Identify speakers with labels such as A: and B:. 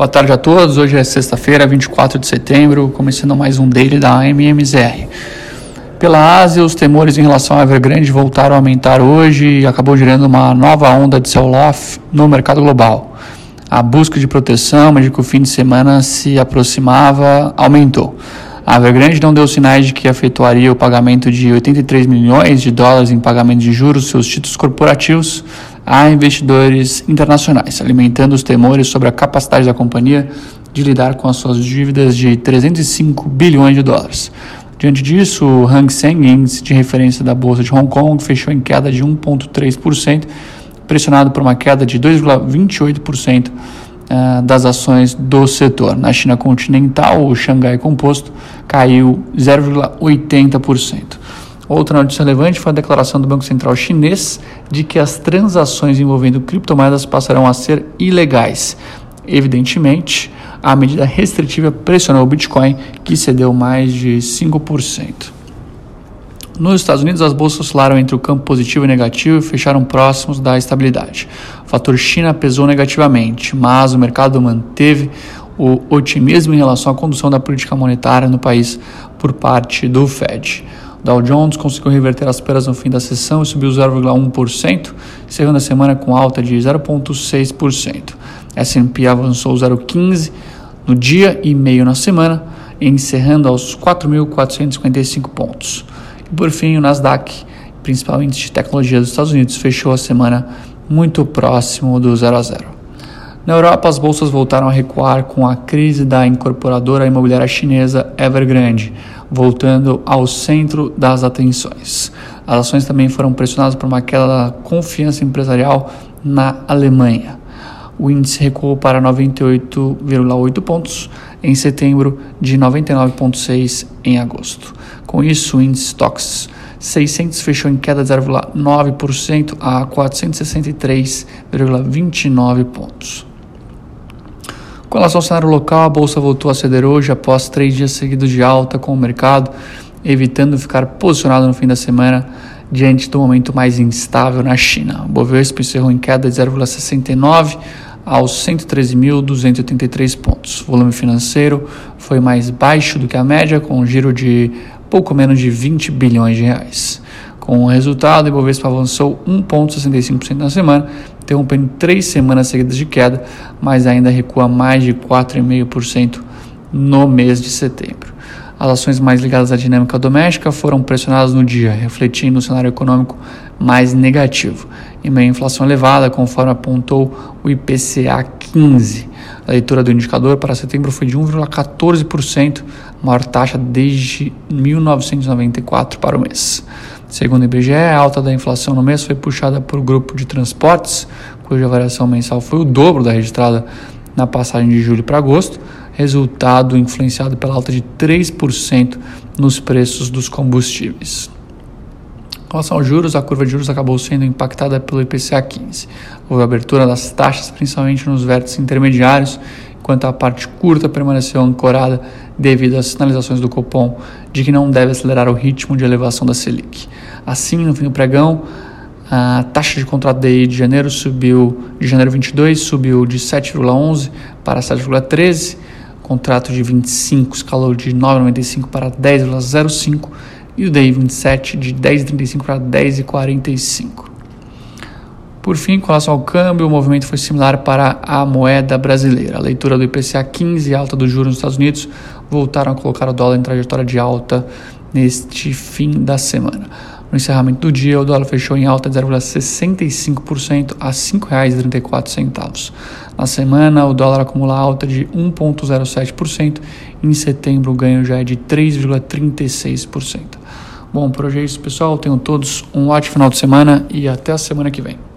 A: Boa tarde a todos. Hoje é sexta-feira, 24 de setembro, começando mais um daily da MMZR. Pela Ásia, os temores em relação à Evergrande voltaram a aumentar hoje e acabou gerando uma nova onda de sell-off no mercado global. A busca de proteção, mas de que o fim de semana se aproximava, aumentou. A Evergrande não deu sinais de que efetuaria o pagamento de 83 milhões de dólares em pagamento de juros seus títulos corporativos a investidores internacionais, alimentando os temores sobre a capacidade da companhia de lidar com as suas dívidas de 305 bilhões de dólares. Diante disso, o Hang Seng, índice de referência da Bolsa de Hong Kong, fechou em queda de 1,3%, pressionado por uma queda de 2,28% eh, das ações do setor. Na China continental, o Xangai Composto caiu 0,80%. Outra notícia relevante foi a declaração do Banco Central chinês de que as transações envolvendo criptomoedas passarão a ser ilegais. Evidentemente, a medida restritiva pressionou o Bitcoin, que cedeu mais de 5%. Nos Estados Unidos, as bolsas oscilaram entre o campo positivo e negativo e fecharam próximos da estabilidade. O fator China pesou negativamente, mas o mercado manteve o otimismo em relação à condução da política monetária no país por parte do Fed. Dow Jones conseguiu reverter as perdas no fim da sessão e subiu 0,1%, encerrando a semana com alta de 0,6%. S&P avançou 0,15% no dia e meio na semana, encerrando aos 4.455 pontos. E por fim, o Nasdaq, principal índice de tecnologia dos Estados Unidos, fechou a semana muito próximo do 0 a 0. Na Europa, as bolsas voltaram a recuar com a crise da incorporadora imobiliária chinesa Evergrande, voltando ao centro das atenções. As ações também foram pressionadas por uma queda da confiança empresarial na Alemanha. O índice recuou para 98,8 pontos em setembro, de 99,6 em agosto. Com isso, o índice Stocks 600 fechou em queda de 0,9% a 463,29 pontos. Com relação ao cenário local, a bolsa voltou a ceder hoje após três dias seguidos de alta com o mercado, evitando ficar posicionado no fim da semana diante do momento mais instável na China. O Bovespa encerrou em queda de 0,69 aos 113.283 pontos. O volume financeiro foi mais baixo do que a média, com um giro de pouco menos de 20 bilhões de reais. Com o resultado, o Ibovespa avançou 1,65% na semana, interrompendo três semanas seguidas de queda, mas ainda recua mais de 4,5% no mês de setembro. As ações mais ligadas à dinâmica doméstica foram pressionadas no dia, refletindo o cenário econômico mais negativo, em meio à inflação elevada, conforme apontou o IPCA 15. A leitura do indicador para setembro foi de 1,14%, maior taxa desde 1994 para o mês. Segundo o IBGE, a alta da inflação no mês foi puxada por grupo de transportes, cuja variação mensal foi o dobro da registrada na passagem de julho para agosto, resultado influenciado pela alta de 3% nos preços dos combustíveis. Com relação aos juros, a curva de juros acabou sendo impactada pelo IPCA 15. Houve abertura das taxas, principalmente nos vértices intermediários, enquanto a parte curta permaneceu ancorada devido às sinalizações do Copom de que não deve acelerar o ritmo de elevação da Selic. Assim, no fim do pregão, a taxa de contrato DI de janeiro subiu de janeiro 22 subiu de 7,11 para 7,13, contrato de 25 escalou de 9,95 para 10,05 e o DI 27 de 10,35 para 10,45. Por fim, com relação ao câmbio, o movimento foi similar para a moeda brasileira. A leitura do IPCA 15 e alta dos juros nos Estados Unidos voltaram a colocar o dólar em trajetória de alta neste fim da semana. No encerramento do dia, o dólar fechou em alta de 0,65% a R$ 5,34. Na semana, o dólar acumula alta de 1,07% e em setembro o ganho já é de 3,36%. Bom, por hoje é isso, pessoal. Tenham todos um ótimo final de semana e até a semana que vem.